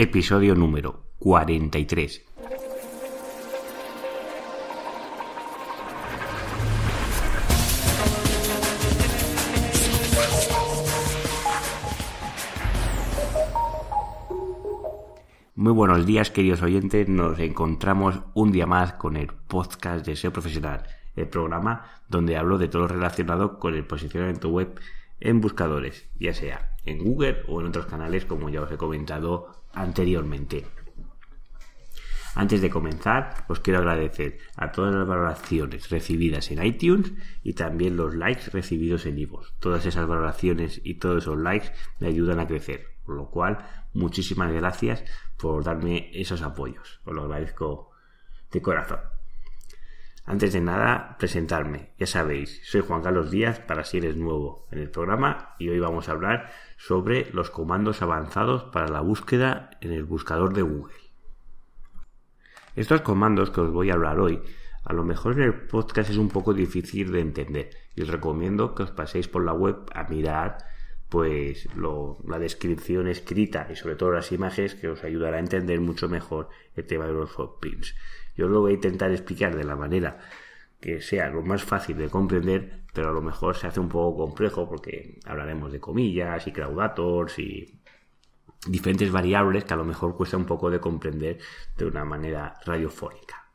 episodio número 43. Muy buenos días, queridos oyentes. Nos encontramos un día más con el podcast de SEO Profesional, el programa donde hablo de todo lo relacionado con el posicionamiento web en buscadores, ya sea en Google o en otros canales como ya os he comentado anteriormente. Antes de comenzar, os quiero agradecer a todas las valoraciones recibidas en iTunes y también los likes recibidos en iVoox. Todas esas valoraciones y todos esos likes me ayudan a crecer, por lo cual muchísimas gracias por darme esos apoyos. Os lo agradezco de corazón. Antes de nada, presentarme. Ya sabéis, soy Juan Carlos Díaz para si eres nuevo en el programa y hoy vamos a hablar sobre los comandos avanzados para la búsqueda en el buscador de Google. Estos comandos que os voy a hablar hoy, a lo mejor en el podcast es un poco difícil de entender y os recomiendo que os paséis por la web a mirar pues la descripción escrita y sobre todo las imágenes que os ayudará a entender mucho mejor el tema de los footprints. Yo lo voy a intentar explicar de la manera que sea lo más fácil de comprender, pero a lo mejor se hace un poco complejo porque hablaremos de comillas y crowdators y diferentes variables que a lo mejor cuesta un poco de comprender de una manera radiofónica.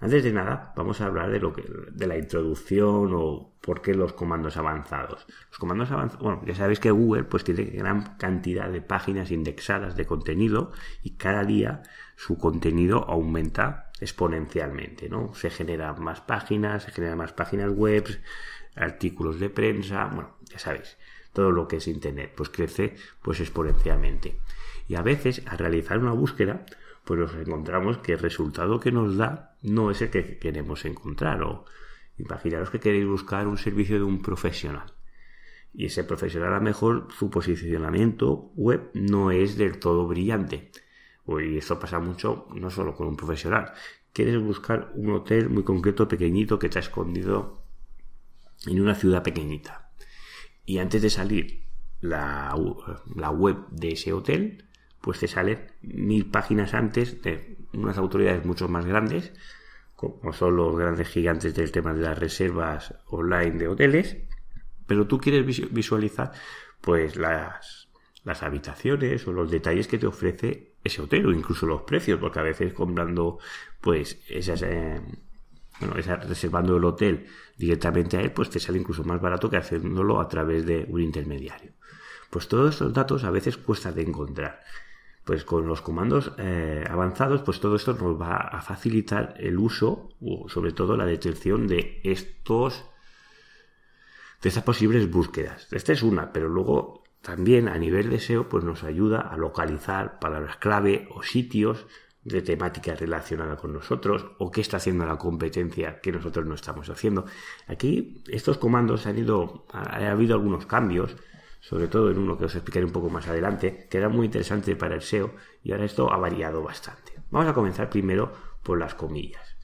Antes de nada, vamos a hablar de lo que, de la introducción o por qué los comandos avanzados. Los comandos avanzados, bueno, ya sabéis que Google pues tiene gran cantidad de páginas indexadas de contenido y cada día su contenido aumenta exponencialmente, ¿no? Se generan más páginas, se generan más páginas web, artículos de prensa, bueno, ya sabéis, todo lo que es internet pues crece pues exponencialmente. Y a veces al realizar una búsqueda pues nos encontramos que el resultado que nos da no es el que queremos encontrar. O imaginaros que queréis buscar un servicio de un profesional. Y ese profesional a lo mejor su posicionamiento web no es del todo brillante. Y esto pasa mucho no solo con un profesional. Quieres buscar un hotel muy concreto, pequeñito, que está escondido en una ciudad pequeñita. Y antes de salir la, la web de ese hotel, pues te sale mil páginas antes de unas autoridades mucho más grandes, como son los grandes gigantes del tema de las reservas online de hoteles, pero tú quieres visualizar pues las, las habitaciones o los detalles que te ofrece ese hotel o incluso los precios, porque a veces comprando pues esas... Eh, bueno, reservando el hotel directamente a él, pues te sale incluso más barato que haciéndolo a través de un intermediario. Pues todos estos datos a veces cuesta de encontrar pues con los comandos eh, avanzados, pues todo esto nos va a facilitar el uso o sobre todo la detección de estos de estas posibles búsquedas. Esta es una, pero luego también a nivel de SEO pues nos ayuda a localizar palabras clave o sitios de temática relacionada con nosotros o qué está haciendo la competencia que nosotros no estamos haciendo. Aquí estos comandos han ido, ha habido algunos cambios sobre todo en uno que os explicaré un poco más adelante, que era muy interesante para el SEO y ahora esto ha variado bastante. Vamos a comenzar primero por las comillas.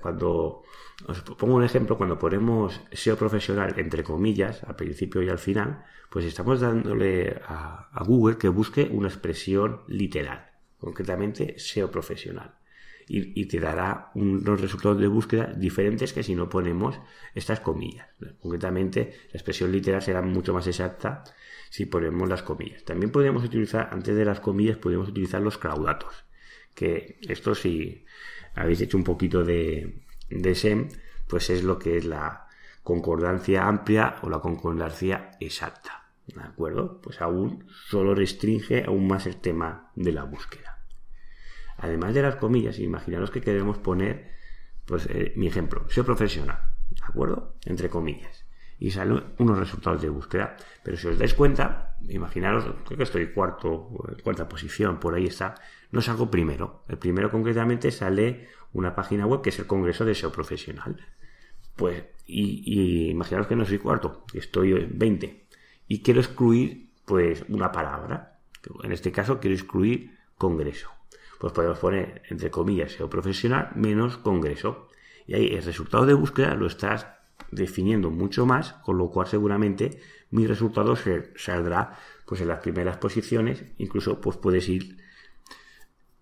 Cuando os pongo un ejemplo, cuando ponemos SEO profesional entre comillas, al principio y al final, pues estamos dándole a, a Google que busque una expresión literal, concretamente SEO profesional y, te dará unos resultados de búsqueda diferentes que si no ponemos estas comillas. Concretamente, la expresión literal será mucho más exacta si ponemos las comillas. También podemos utilizar, antes de las comillas, podemos utilizar los claudatos, que esto si habéis hecho un poquito de, de SEM, pues es lo que es la concordancia amplia o la concordancia exacta. ¿De acuerdo? Pues aún solo restringe aún más el tema de la búsqueda. Además de las comillas, imaginaros que queremos poner, pues eh, mi ejemplo, soy profesional, ¿de acuerdo? Entre comillas. Y salen unos resultados de búsqueda. Pero si os dais cuenta, imaginaros, creo que estoy cuarto, cuarta posición, por ahí está, no salgo primero. El primero concretamente sale una página web que es el Congreso de SEO Profesional. Pues, y, imaginaros que no soy cuarto, estoy en 20. Y quiero excluir, pues, una palabra. En este caso quiero excluir Congreso pues podemos poner entre comillas profesional menos congreso. Y ahí el resultado de búsqueda lo estás definiendo mucho más, con lo cual seguramente mi resultado saldrá pues en las primeras posiciones, incluso pues puedes ir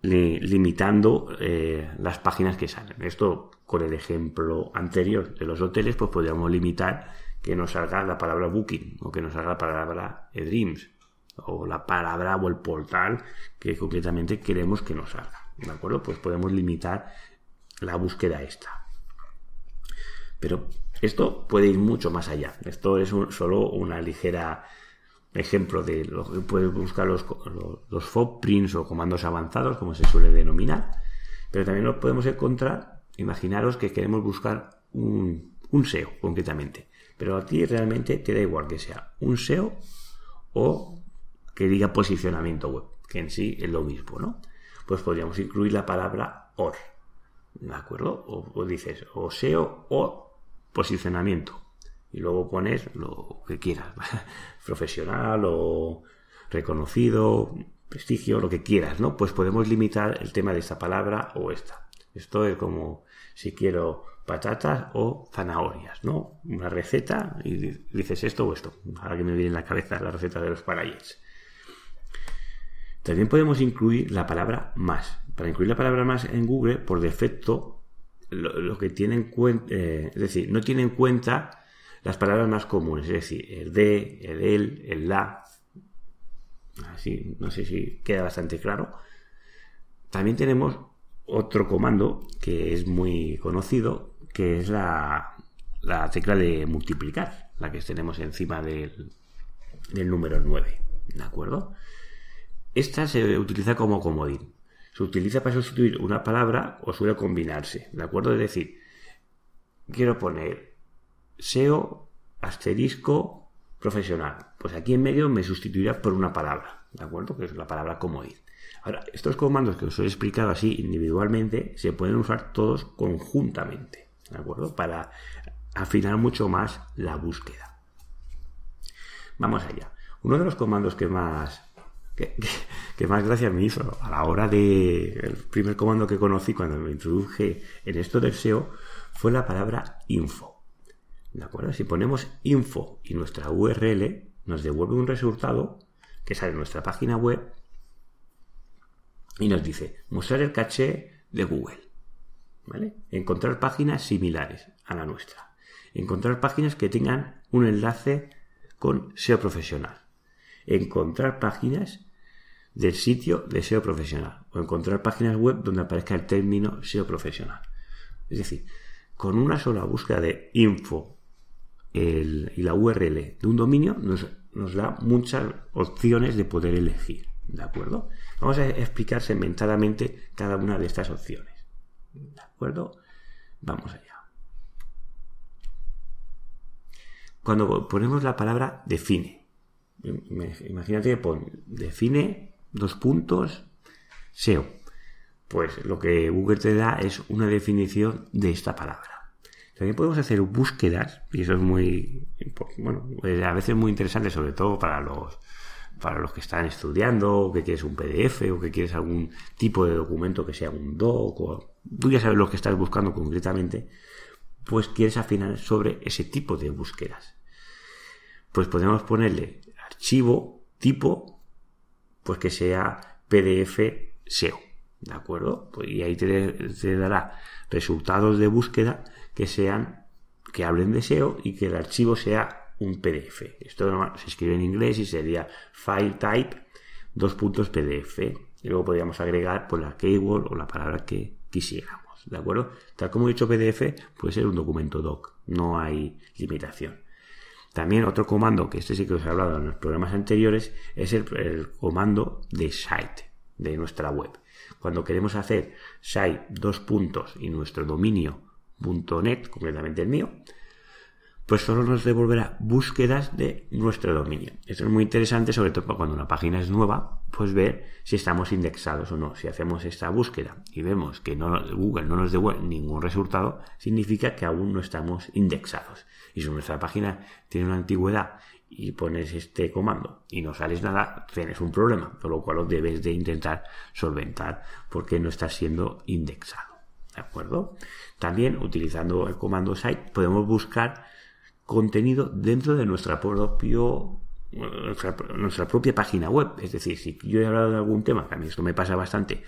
limitando eh, las páginas que salen. Esto con el ejemplo anterior de los hoteles, pues podríamos limitar que nos salga la palabra booking o que nos salga la palabra dreams o la palabra o el portal que concretamente queremos que nos salga. ¿De acuerdo? Pues podemos limitar la búsqueda esta. Pero esto puede ir mucho más allá. Esto es solo una ligera ejemplo de lo que puedes buscar los, los, footprints o comandos avanzados, como se suele denominar. Pero también lo podemos encontrar, imaginaros que queremos buscar un, un SEO concretamente. Pero a ti realmente te da igual que sea un SEO o que diga posicionamiento web, que en sí es lo mismo, ¿no? Pues podríamos incluir la palabra OR, ¿de acuerdo? O, dices o SEO o posicionamiento. Y luego pones lo que quieras, profesional o reconocido, prestigio, lo que quieras, ¿no? Pues podemos limitar el tema de esta palabra o esta. Esto es como si quiero patatas o zanahorias, ¿no? Una receta y dices esto o esto. Ahora que me viene en la cabeza la receta de los parayets. También podemos incluir la palabra más. Para incluir la palabra más en Google, por defecto, lo, que tiene en cuenta, eh, es decir, no tiene en cuenta las palabras más comunes, es decir, el de, el el, el la. Así, no sé si queda bastante claro. También tenemos otro comando que es muy conocido, que es la, la tecla de multiplicar, la que tenemos encima del, del número 9. ¿De acuerdo? Esta se utiliza como comodín. Se utiliza para sustituir una palabra o suele combinarse. ¿De acuerdo? Es decir, quiero poner SEO asterisco profesional. Pues aquí en medio me sustituirá por una palabra. ¿De acuerdo? Que es la palabra comodín. Ahora, estos comandos que os he explicado así individualmente se pueden usar todos conjuntamente. ¿De acuerdo? Para afinar mucho más la búsqueda. Vamos allá. Uno de los comandos que más que, más gracia me hizo a la hora de el primer comando que conocí cuando me introduje en esto del SEO fue la palabra info. ¿De acuerdo? Si ponemos info y nuestra URL nos devuelve un resultado que sale en nuestra página web y nos dice mostrar el caché de Google. ¿Vale? Encontrar páginas similares a la nuestra. Encontrar páginas que tengan un enlace con SEO profesional encontrar páginas del sitio de SEO profesional o encontrar páginas web donde aparezca el término SEO profesional. Es decir, con una sola búsqueda de info y la URL de un dominio nos, nos, da muchas opciones de poder elegir. ¿De acuerdo? Vamos a explicar segmentadamente cada una de estas opciones. ¿De acuerdo? Vamos allá. Cuando ponemos la palabra define, Imagínate que pon, define dos puntos SEO. Pues lo que Google te da es una definición de esta palabra. También podemos hacer búsquedas, y eso es muy, bueno, a veces muy interesante, sobre todo para los, para los que están estudiando, o que quieres un PDF, o que quieres algún tipo de documento que sea un doc, o tú ya sabes lo que estás buscando concretamente, pues quieres afinar sobre ese tipo de búsquedas. Pues podemos ponerle archivo tipo, pues que sea PDF SEO. ¿De acuerdo? Pues, y ahí te, dará resultados de búsqueda que sean, que hablen de SEO y que el archivo sea un PDF. Esto se escribe en inglés y sería file type dos puntos PDF. Y luego podríamos agregar por la keyword o la palabra que quisiéramos. ¿De acuerdo? Tal como he dicho PDF, puede ser un documento doc. No hay limitación. También otro comando, que este sí que os he hablado en los programas anteriores, es el, comando de site de nuestra web. Cuando queremos hacer site dos puntos y nuestro dominio.net, concretamente el mío, pues solo nos devolverá búsquedas de nuestro dominio. Esto es muy interesante, sobre todo cuando una página es nueva, pues ver si estamos indexados o no. Si hacemos esta búsqueda y vemos que Google no nos devuelve ningún resultado, significa que aún no estamos indexados. Y si nuestra página tiene una antigüedad y pones este comando y no sales nada, tienes un problema, por lo cual lo debes de intentar solventar porque no estás siendo indexado. ¿De acuerdo? También utilizando el comando site podemos buscar contenido dentro de nuestra propio nuestra, propia página web. Es decir, si yo he hablado de algún tema, que a mí esto me pasa bastante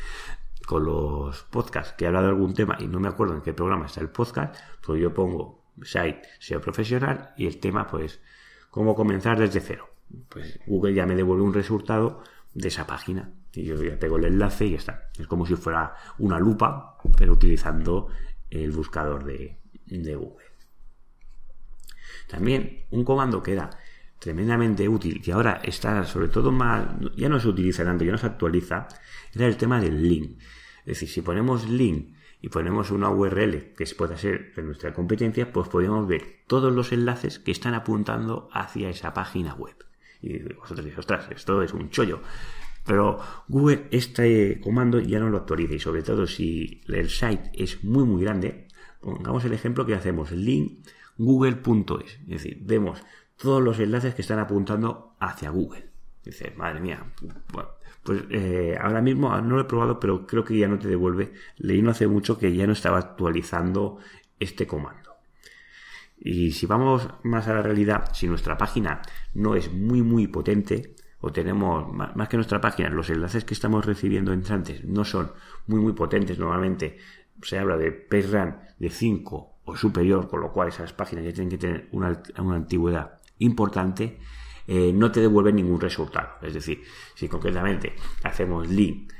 con los podcasts, que he hablado de algún tema y no me acuerdo en qué programa está el podcast, pues yo pongo site SEO profesional y el tema, pues, cómo comenzar desde cero. Pues Google ya me devuelve un resultado de esa página. Y yo ya tengo el enlace y ya está. Es como si fuera una lupa, pero utilizando el buscador de, de Google. También un comando que era tremendamente útil, que ahora está sobre todo más, ya no se utiliza tanto, ya no se actualiza, era el tema del link. Es decir, si ponemos link y ponemos una URL que pueda ser de nuestra competencia, pues podemos ver todos los enlaces que están apuntando hacia esa página web. Y vosotros diréis, ostras, esto es un chollo. Pero Google este comando ya no lo actualiza y sobre todo si el site es muy muy grande, pongamos el ejemplo que hacemos link google.es, es decir, vemos todos los enlaces que están apuntando hacia Google. Dice, madre mía, bueno, pues eh, ahora mismo no lo he probado, pero creo que ya no te devuelve. Leí no hace mucho que ya no estaba actualizando este comando. Y si vamos más a la realidad, si nuestra página no es muy muy potente, o tenemos más que nuestra página, los enlaces que estamos recibiendo entrantes no son muy muy potentes, normalmente se habla de PageRank de 5 o superior, con lo cual esas páginas ya tienen que tener una antigüedad importante, eh, no te devuelve ningún resultado. Es decir, si concretamente hacemos link,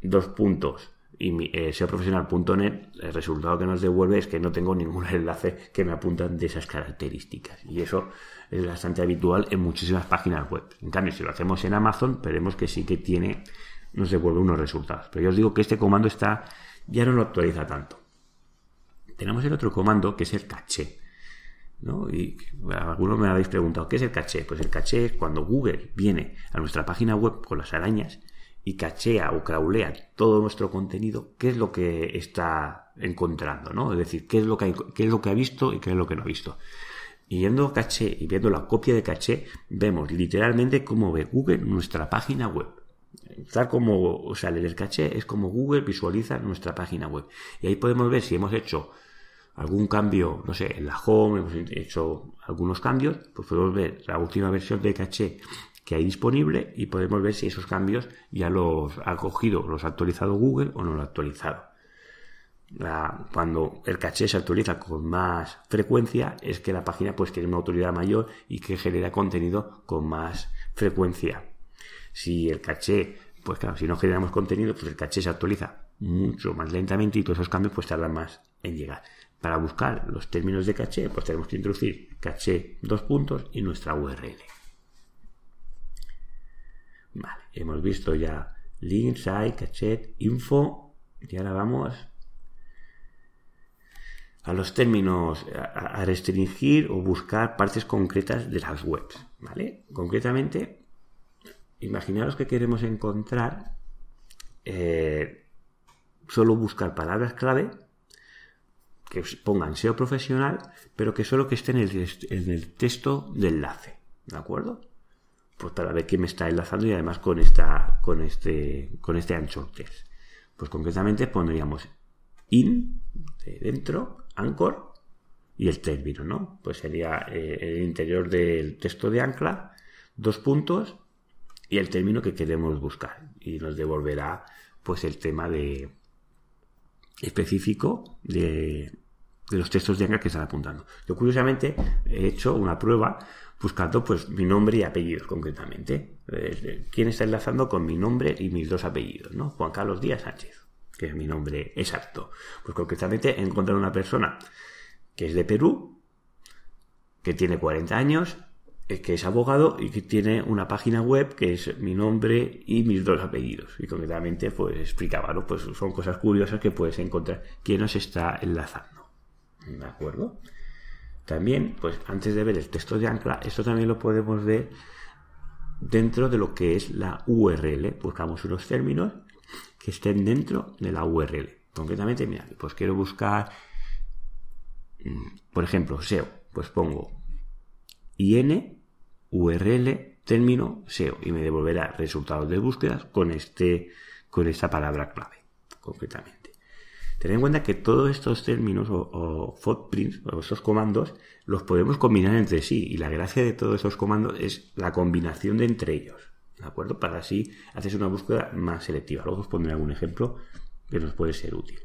dos puntos y eh, seoprofesional.net, el resultado que nos devuelve es que no tengo ningún enlace que me apuntan de esas características. Y eso es bastante habitual en muchísimas páginas web. En cambio, si lo hacemos en Amazon, veremos que sí que tiene, nos devuelve unos resultados. Pero yo os digo que este comando está, ya no lo actualiza tanto. Tenemos el otro comando que es el caché. ¿No? Y algunos me habéis preguntado, ¿qué es el caché? Pues el caché es cuando Google viene a nuestra página web con las arañas y cachea o craulea todo nuestro contenido, ¿qué es lo que está encontrando? ¿no? Es decir, ¿qué es, lo que qué es lo que ha visto y qué es lo que no ha visto? Y viendo caché y viendo la copia de caché, vemos literalmente cómo ve Google nuestra página web. Tal como sale el caché, es como Google visualiza nuestra página web. Y ahí podemos ver si hemos hecho algún cambio, no sé, en la home, hemos hecho algunos cambios, pues podemos ver la última versión de caché que hay disponible y podemos ver si esos cambios ya los ha cogido, los ha actualizado Google o no lo ha actualizado. cuando el caché se actualiza con más frecuencia es que la página pues tiene una autoridad mayor y que genera contenido con más frecuencia. Si el caché, pues claro, si no generamos contenido, pues el caché se actualiza mucho más lentamente y todos esos cambios pues tardan más en llegar. Para buscar los términos de caché, pues tenemos que introducir caché dos puntos y nuestra URL. Hemos visto ya link, site, caché, info y ahora vamos a los términos a, restringir o buscar partes concretas de las webs, ¿vale? Concretamente, imaginaros que queremos encontrar eh, solo buscar palabras clave que pongan SEO profesional, pero que solo que esté en el, texto de enlace. ¿De acuerdo? Pues para ver quién me está enlazando y además con esta, con este, con este ancho test. Pues concretamente pondríamos in, de dentro, anchor, y el término, ¿no? Pues sería eh, el interior del texto de ancla, dos puntos y el término que queremos buscar. Y nos devolverá pues el tema de, específico de, los textos de Ancla que están apuntando. Yo curiosamente he hecho una prueba buscando pues mi nombre y apellidos concretamente. ¿Quién está enlazando con mi nombre y mis dos apellidos? ¿no? Juan Carlos Díaz Sánchez, que es mi nombre exacto. Pues concretamente he encontrado una persona que es de Perú, que tiene 40 años que es abogado y que tiene una página web que es mi nombre y mis dos apellidos. Y concretamente, pues explicaba, ¿no? Pues son cosas curiosas que puedes encontrar quién nos está enlazando. ¿De acuerdo? También, pues antes de ver el texto de ancla, esto también lo podemos ver dentro de lo que es la URL. Buscamos unos términos que estén dentro de la URL. Concretamente, mira, pues quiero buscar, mm, por ejemplo, SEO. Pues pongo IN URL término SEO y me devolverá resultados de búsquedas con este con esta palabra clave concretamente. Ten en cuenta que todos estos términos o, footprints o estos comandos los podemos combinar entre sí y la gracia de todos estos comandos es la combinación de entre ellos. ¿De acuerdo? Para así hacer una búsqueda más selectiva. Luego os pondré algún ejemplo que nos puede ser útil.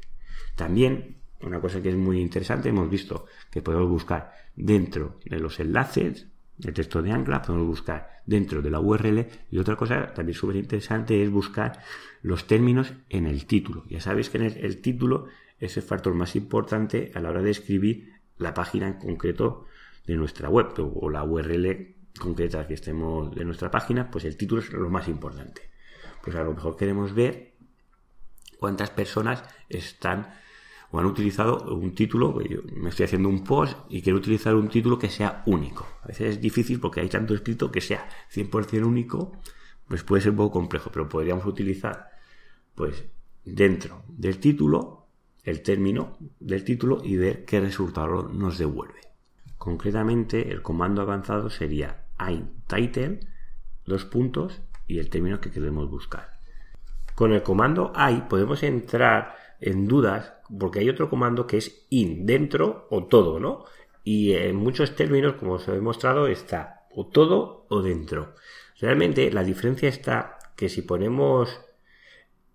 También, una cosa que es muy interesante, hemos visto que podemos buscar dentro de los enlaces el texto de ancla, podemos buscar dentro de la URL y otra cosa también súper interesante es buscar los términos en el título. Ya sabéis que en el, título es el factor más importante a la hora de escribir la página en concreto de nuestra web o la URL concreta que estemos de nuestra página, pues el título es lo más importante. Pues a lo mejor queremos ver cuántas personas están o han utilizado un título, yo me estoy haciendo un post y quiero utilizar un título que sea único. A veces es difícil porque hay tanto escrito que sea 100% único, pues puede ser un poco complejo, pero podríamos utilizar pues dentro del título el término del título y ver qué resultado nos devuelve. Concretamente, el comando avanzado sería title, dos puntos y el término que queremos buscar. Con el comando i podemos entrar en dudas porque hay otro comando que es in, dentro o todo, ¿no? Y en muchos términos, como os he mostrado, está o todo o dentro. Realmente la diferencia está que si ponemos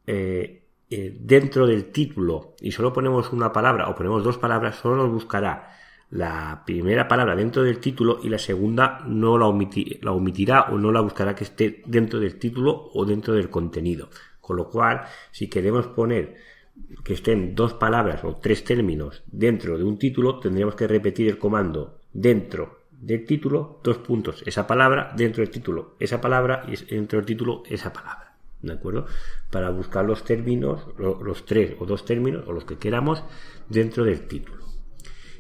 eh, eh, dentro del título y solo ponemos una palabra o ponemos dos palabras, solo nos buscará la primera palabra dentro del título y la segunda no la, la omitirá o no la buscará que esté dentro del título o dentro del contenido. Con lo cual, si queremos poner que estén dos palabras o tres términos dentro de un título, tendríamos que repetir el comando dentro del título, dos puntos, esa palabra, dentro del título, esa palabra y dentro del título, esa palabra. ¿De acuerdo? Para buscar los términos, los tres o dos términos, o los que queramos, dentro del título.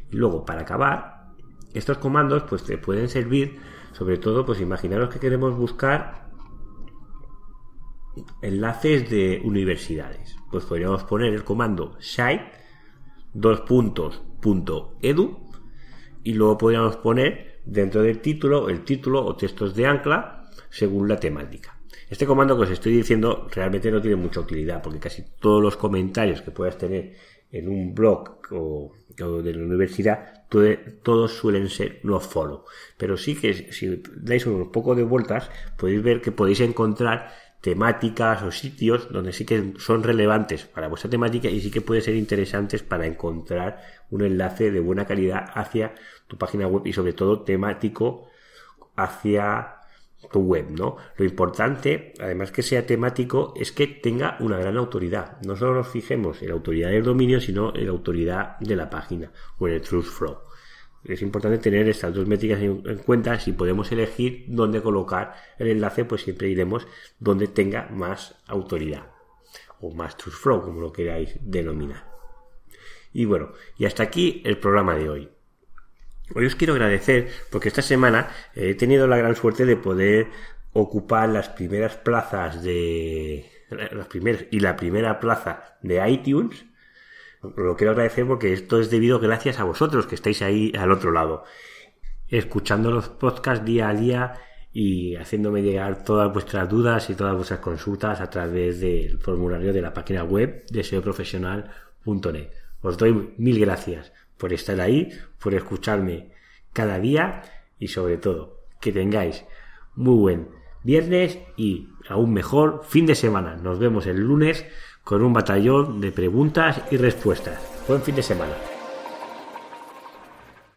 Y luego, para acabar, estos comandos pues te pueden servir, sobre todo, pues imaginaros que queremos buscar enlaces de universidades. Pues podríamos poner el comando site dos puntos punto edu y luego podríamos poner dentro del título el título o textos de ancla según la temática. Este comando que os estoy diciendo realmente no tiene mucha utilidad porque casi todos los comentarios que puedas tener en un blog o, de la universidad todos suelen ser no follow. Pero sí que si dais un poco de vueltas podéis ver que podéis encontrar temáticas o sitios donde sí que son relevantes para vuestra temática y sí que puede ser interesantes para encontrar un enlace de buena calidad hacia tu página web y sobre todo temático hacia tu web, ¿no? Lo importante, además que sea temático, es que tenga una gran autoridad. No solo nos fijemos en la autoridad del dominio, sino en la autoridad de la página o en el truth flow es importante tener estas dos métricas en, cuenta. Si podemos elegir dónde colocar el enlace, pues siempre iremos donde tenga más autoridad o más truth flow, como lo queráis denominar. Y bueno, y hasta aquí el programa de hoy. Hoy os quiero agradecer porque esta semana he tenido la gran suerte de poder ocupar las primeras plazas de las primeras y la primera plaza de iTunes lo quiero agradecer porque esto es debido gracias a vosotros que estáis ahí al otro lado, escuchando los podcasts día a día y haciéndome llegar todas vuestras dudas y todas vuestras consultas a través del formulario de la página web de seoprofesional.net. Os doy mil gracias por estar ahí, por escucharme cada día y sobre todo que tengáis muy buen viernes y aún mejor fin de semana. Nos vemos el lunes con un batallón de preguntas y respuestas. Buen fin de semana.